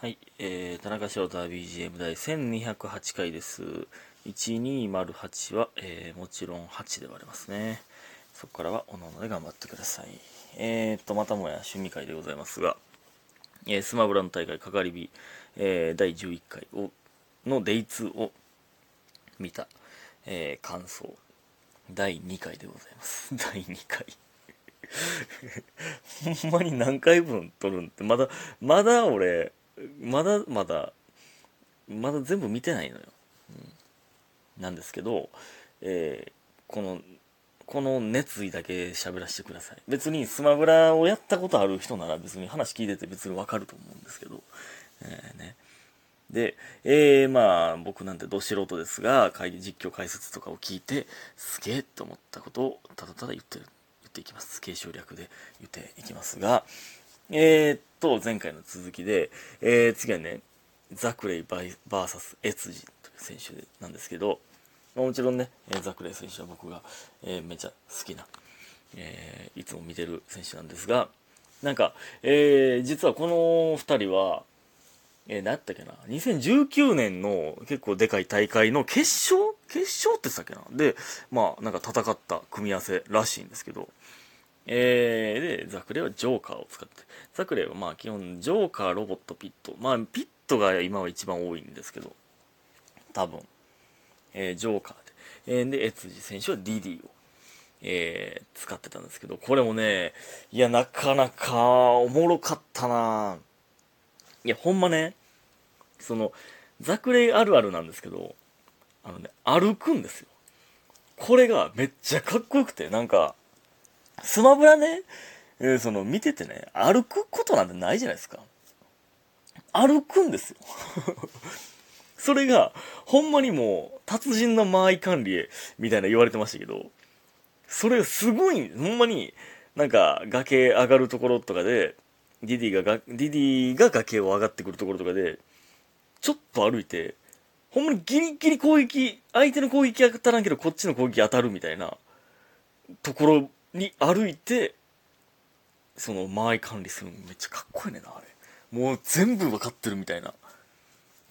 はい、えー、田中翔太 BGM 第1208回です。1208は、えー、もちろん8で割れますね。そこからはおのおので頑張ってください。えーと、またもや趣味会でございますが、えースマブラの大会かかり火、えー第11回をのデイ2を見た、えー感想、第2回でございます。第2回。ほんまに何回分撮るんって、まだ、まだ俺、まだまだ、まだ全部見てないのよ。うんなんですけど、えーこの、この熱意だけ喋らせてください。別にスマブラをやったことある人なら別に話聞いてて別にわかると思うんですけど、えーね。で、えー、まあ、僕なんてど素人ですが、会議実況解説とかを聞いて、すげえと思ったことをただただ言ってる、言っていきます。継承略で言っていきますが、えー、っと、前回の続きで、えー、次はね、ザクレイバイバーサスエツジという選手なんですけど、まあもちろんね、えザクレイ選手は僕が、えーめちゃ好きな、えーいつも見てる選手なんですが、なんか、え実はこの2人は、えー、何やったっけな、2019年の結構でかい大会の決勝？決勝って言ってたっけな？で、まあ、なんか戦った組み合わせらしいんですけど、えー、で、ザクレイはジョーカーを使って、ザクレイはまあ基本、ジョーカー、ロボット、ピット、まあ、ピットが今は一番多いんですけど、多分、えージョーカーで、えーで、エツジ選手はディディを、えー使ってたんですけど、これもね、いや、なかなかおもろかったな。いや、ほんまね、その、ザクレイあるあるなんですけど、あのね、歩くんですよ。これがめっちゃかっこよくて、なんか、スマブラね、えーその、見ててね、歩くことなんてないじゃないですか。歩くんですよ。それが、ほんまにもう、達人の間合い管理みたいな言われてましたけど、それがすごい、ほんまに、なんか、崖上がるところとかで、ディディがが、ディディが崖を上がってくるところとかで、ちょっと歩いて、ほんまにギリギリ攻撃、相手の攻撃当たらんけど、こっちの攻撃当たるみたいな、ところに歩いて、その間合い管理するのめっちゃかっこいいねんな、あれ。もう全部わかってるみたいな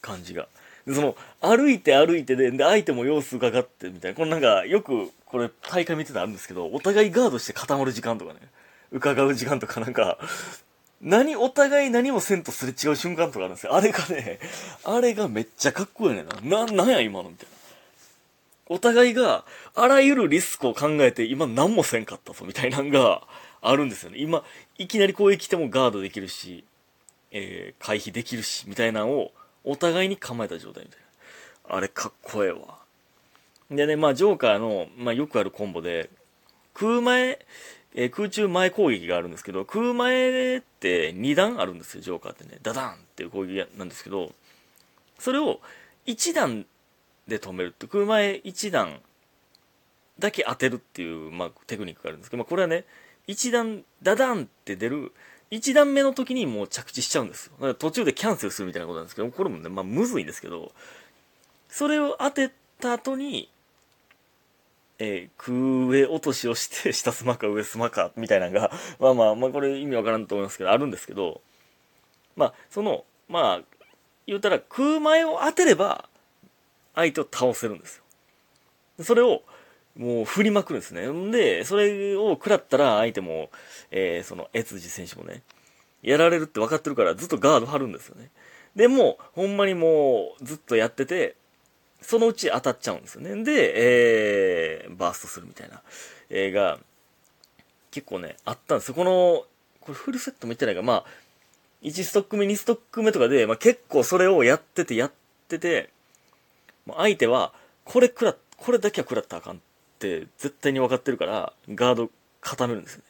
感じが。で、その、歩いて歩いてで、で、相手も様子伺ってみたいな。これなんか、よく、これ、大会見てたあるんですけど、お互いガードして固まる時間とかね、伺う時間とかなんか、何、お互い何もせんとすれ違う瞬間とかあるんですよ。あれがね、あれがめっちゃかっこいいねんな。な、なんや今のみたいな。お互いが、あらゆるリスクを考えて、今何もせんかったぞ、みたいなのがあるんですよね。今、いきなり攻撃来てもガードできるし、えー、回避できるし、みたいなのを、お互いに構えた状態みたいな。あれかっこええわ。でね、まあ、ジョーカーの、まあ、よくあるコンボで、空前、えー空中前攻撃があるんですけど、空前って2段あるんですよ、ジョーカーってね。ダダンっていう攻撃なんですけど、それを1段で止めるって、空前1段だけ当てるっていう、まあ、テクニックがあるんですけど、まあ、これはね、1段、ダダンって出る、1段目の時にもう着地しちゃうんですよ。だから途中でキャンセルするみたいなことなんですけど、これもね、まあ、むずいんですけど、それを当てた後に、えー空上落としをして、下スマか上スマか、みたいなのが、まあまあ、まあこれ意味わからんと思いますけど、あるんですけど、まあ、その、まあ、言うたら空前を当てれば、相手を倒せるんですよ。それを、もう振りまくるんですね。で、それを食らったら相手も、えーその、エツジ選手もね、やられるって分かってるからずっとガード張るんですよね。でも、ほんまにもうずっとやってて、そのうち当たっちゃうんですよね。で、えー、バーストするみたいな映画、結構ね、あったんですよ。この、これフルセットも言ってないか、まあ、1ストック目、2ストック目とかで、まあ結構それをやってて、やってて、もう相手は、これ食ら、これだけは食らったらあかんって絶対に分かってるから、ガード固めるんですよ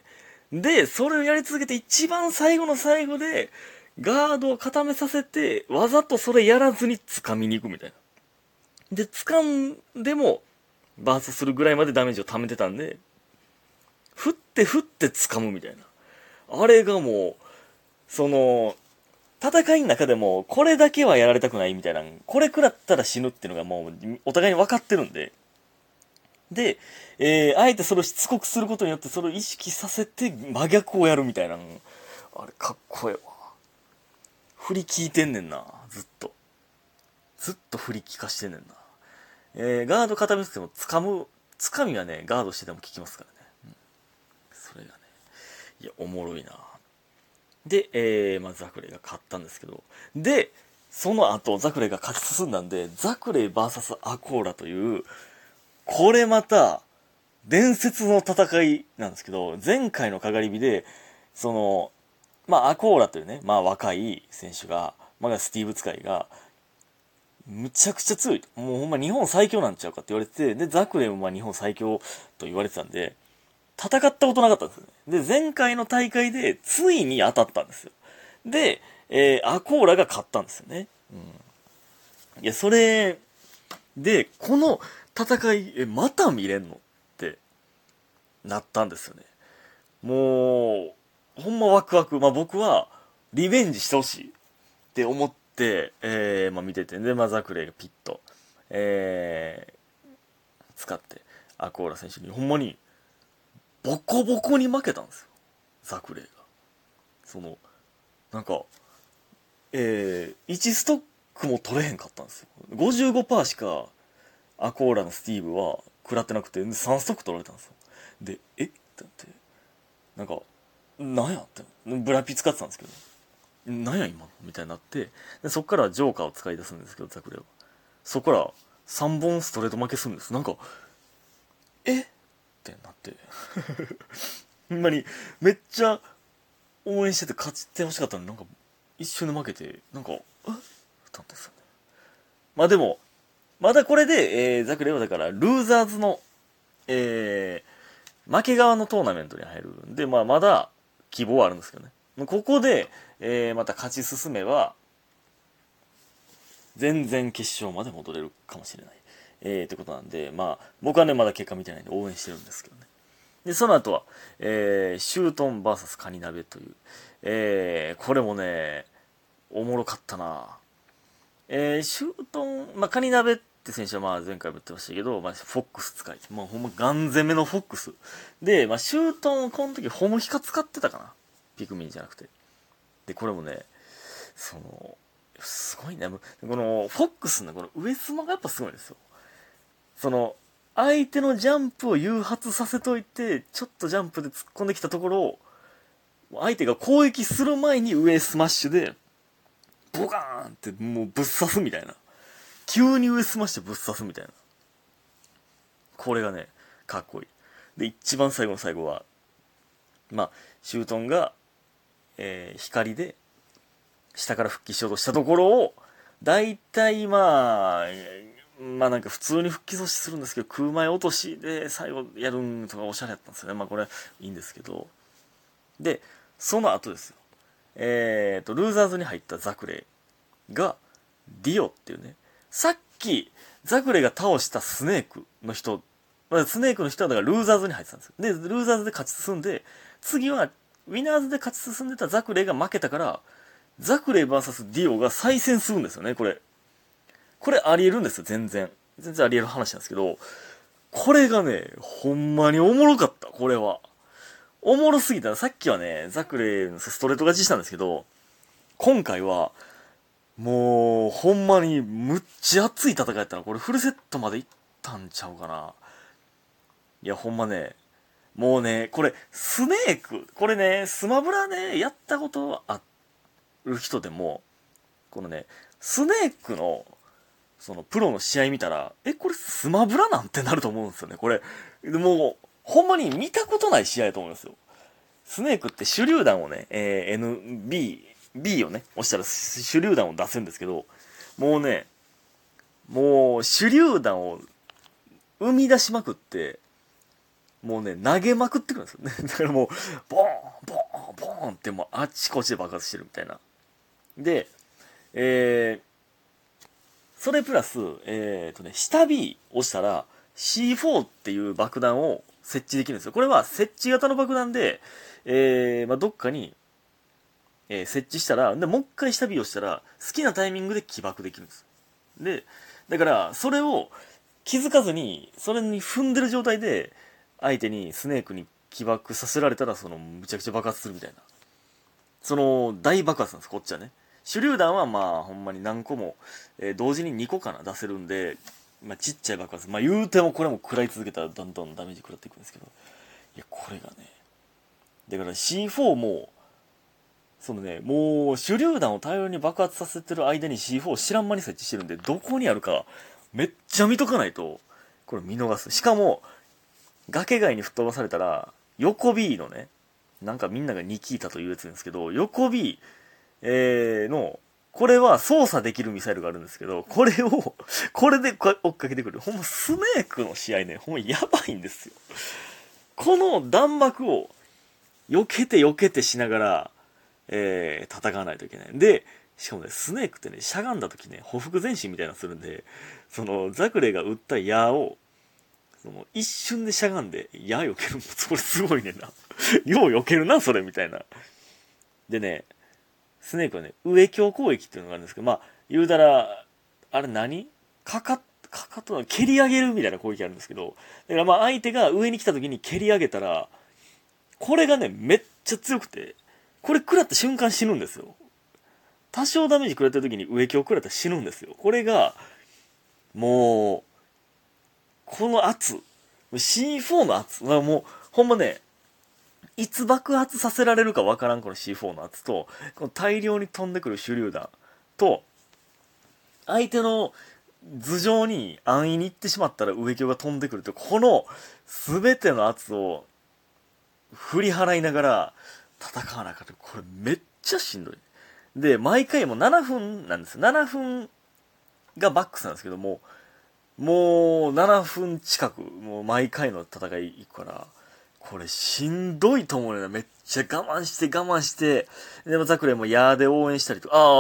ね。で、それをやり続けて一番最後の最後で、ガードを固めさせて、わざとそれやらずに掴みに行くみたいな。で、掴んでも、バーストするぐらいまでダメージを溜めてたんで、振って振って掴むみたいな。あれがもう、その、戦いの中でも、これだけはやられたくないみたいな、これ食らったら死ぬっていうのがもう、お互いに分かってるんで、で、えー、あえてそれをしつこくすることによって、それを意識させて真逆をやるみたいな、あれかっこええわ。振り聞いてんねんなずっと。ずっと振り聞かしてんねんな。えー、ガード固めてても掴む掴みがねガードしてても効きますからね、うん、それがねいやおもろいな。で、えー、まあ、ザクレイが勝ったんですけどでその後ザクレイが勝ち進んだんでザクレイ VS アコーラというこれまた伝説の戦いなんですけど前回のかがり火でそのまあアコーラというねまあ若い選手がまあスティーブ使いがむちゃくちゃ強い。もうほんま日本最強なんちゃうかって言われてて、で、ザクレイもまあ日本最強と言われてたんで、戦ったことなかったんですよね。で、前回の大会でついに当たったんですよ。で、えー、アコーラが勝ったんですよね。うん。いや、それ、で、この戦い、え、また見れんの？ってなったんですよね。もう、ほんまワクワク。まあ僕は、リベンジしてほしいって思って、えー、まあ、見てて、で、まあ、ザクレイがピッと、えー、使って、アコーラ選手に、ほんまに、ボコボコに負けたんですよ。ザクレイが。その、なんか、えー、1ストックも取れへんかったんですよ。55%しか、アコーラのスティーブは食らってなくて、3ストック取られたんですよ。で、え？ってなって、なんか、なんや？って、ブラピ使ってたんですけど、なんや今の？みたいになってでそっからジョーカーを使い出すんですけどザクレイはそこから3本ストレート負けするんですなんかえ？ってなってほんまにめっちゃ応援してて勝ちてほしかったのになんか一瞬で負けてなんかえ？っんですよねまあでもまだこれで、えー、ザクレはだからルーザーズのえー、負け側のトーナメントに入るんで、まあ、まだ希望はあるんですけどね。ここで、えー、また勝ち進めば、全然決勝まで戻れるかもしれない。えー、ってことなんで、まあ、僕はね、まだ結果見てないんで応援してるんですけどね。で、その後は、えー、シュートン VS カニ鍋という、えー、これもね、おもろかったなえー、シュートン、まあ、カニ鍋って選手はまあ前回も言ってましたけど、まあ、フォックス使い。まあ、ほんまガン攻めのフォックス。で、まあ、シュートン、この時ホムヒカ使ってたかな。ピクミンじゃなくて。で、これもね、その、すごいね。この、フォックスのこの上スマがやっぱすごいんですよ。その、相手のジャンプを誘発させといて、ちょっとジャンプで突っ込んできたところを、相手が攻撃する前に上スマッシュで、ボカーンってもうぶっ刺すみたいな。急に上スマッシュぶっ刺すみたいな。これがね、かっこいい。で、一番最後の最後は、まあ、シュートンがえー、光で下から復帰しようとしたところを大体まあまあなんか普通に復帰阻止するんですけど空前落としで最後やるんとかおしゃれやったんですよね。まあこれいいんですけど。でその後ですよ。えっ、ー、とルーザーズに入ったザクレイがディオっていうね。さっきザクレイが倒したスネークの人。まあ、スネークの人はだからルーザーズに入ってたんですよ。で、ルーザーズで勝ち進んで、次はウィナーズで勝ち進んでたザクレイが負けたから、ザクレイ VS ディオが再戦するんですよね、これ。これあり得るんですよ、全然。全然あり得る話なんですけど、これがね、ほんまにおもろかった、これは。おもろすぎた。さっきはね、ザクレイのストレート勝ちしたんですけど、今回は、もう、ほんまに、むっちゃ熱い戦いやったな。これフルセットまでいったんちゃうかな。いや、ほんまね、もうね、これ、スネーク、これね、スマブラね、やったことある人でも、このね、スネークの、その、プロの試合見たら、え、これスマブラなんてなると思うんですよね、これ。でもほんまに見たことない試合だと思うんですよ。スネークって手榴弾をね、えー、NB、B をね、押したら手榴弾を出せるんですけど、もうね、もう手榴弾を生み出しまくって、もうね、投げまくってくるんですよね。だからもう、ボーン、ボーン、ボーンってもうあっちこっちで爆発してるみたいな。で、えー、それプラス、えー、とね、下 B 押したら C4 っていう爆弾を設置できるんですよ。これは設置型の爆弾で、えー、まあ、どっかに、えー、設置したら、で、もう一回下 B をしたら、好きなタイミングで起爆できるんです。で、だから、それを気づかずに、それに踏んでる状態で、相手にスネークに起爆させられたらそのむちゃくちゃ爆発するみたいなその大爆発なんですこっちはね手榴弾はまあほんまに何個も、えー同時に2個かな出せるんで、まあ、ちっちゃい爆発。まあ言うてもこれも食らい続けたらどんどんダメージ食らっていくんですけど。いやこれがねだから C4 もそのねもう手榴弾を大量に爆発させてる間に C4 を知らん間に設置してるんでどこにあるかめっちゃ見とかないとこれ見逃す。しかも崖外に吹っ飛ばされたら横 B のねなんかみんなが2聞いたというやつですけど横 B、えーのこれは操作できるミサイルがあるんですけど、これを、これで追っかけてくる。ほんまスネークの試合ね、ほんまやばいんですよ。この弾幕を避けて避けてしながら、えー、戦わないといけない。で、しかもね、スネークってね、しゃがんだ時ね、ほふ前進みたいなのするんで、その、ザクレイが撃った矢を、その、一瞬でしゃがんで、矢避けるの、それすごいねんな。よう避けるな、それ、みたいな。でね、スネークはね、上強攻撃っていうのがあるんですけど、まあ、言うたら、あれ何？かか、かかとは蹴り上げるみたいな攻撃あるんですけど、だからまあ相手が上に来た時に蹴り上げたら、これがね、めっちゃ強くて、これ食らった瞬間死ぬんですよ。多少ダメージ食らった時に上強食らったら死ぬんですよ。これが、もう、この圧、C4 の圧もう、ほんまね、いつ爆発させられるかわからんこの C4 の圧と、この大量に飛んでくる手榴弾と、相手の頭上に安易に行ってしまったら上鏡が飛んでくると、この全ての圧を振り払いながら戦わなかった。これめっちゃしんどい。で、毎回も7分なんですよ。7分がバックスなんですけども、もう7分近く、もう毎回の戦い行くから、これしんどいと思うよ。な。めっちゃ我慢して我慢して、でもザクレもヤーで応援したりとか、ああ、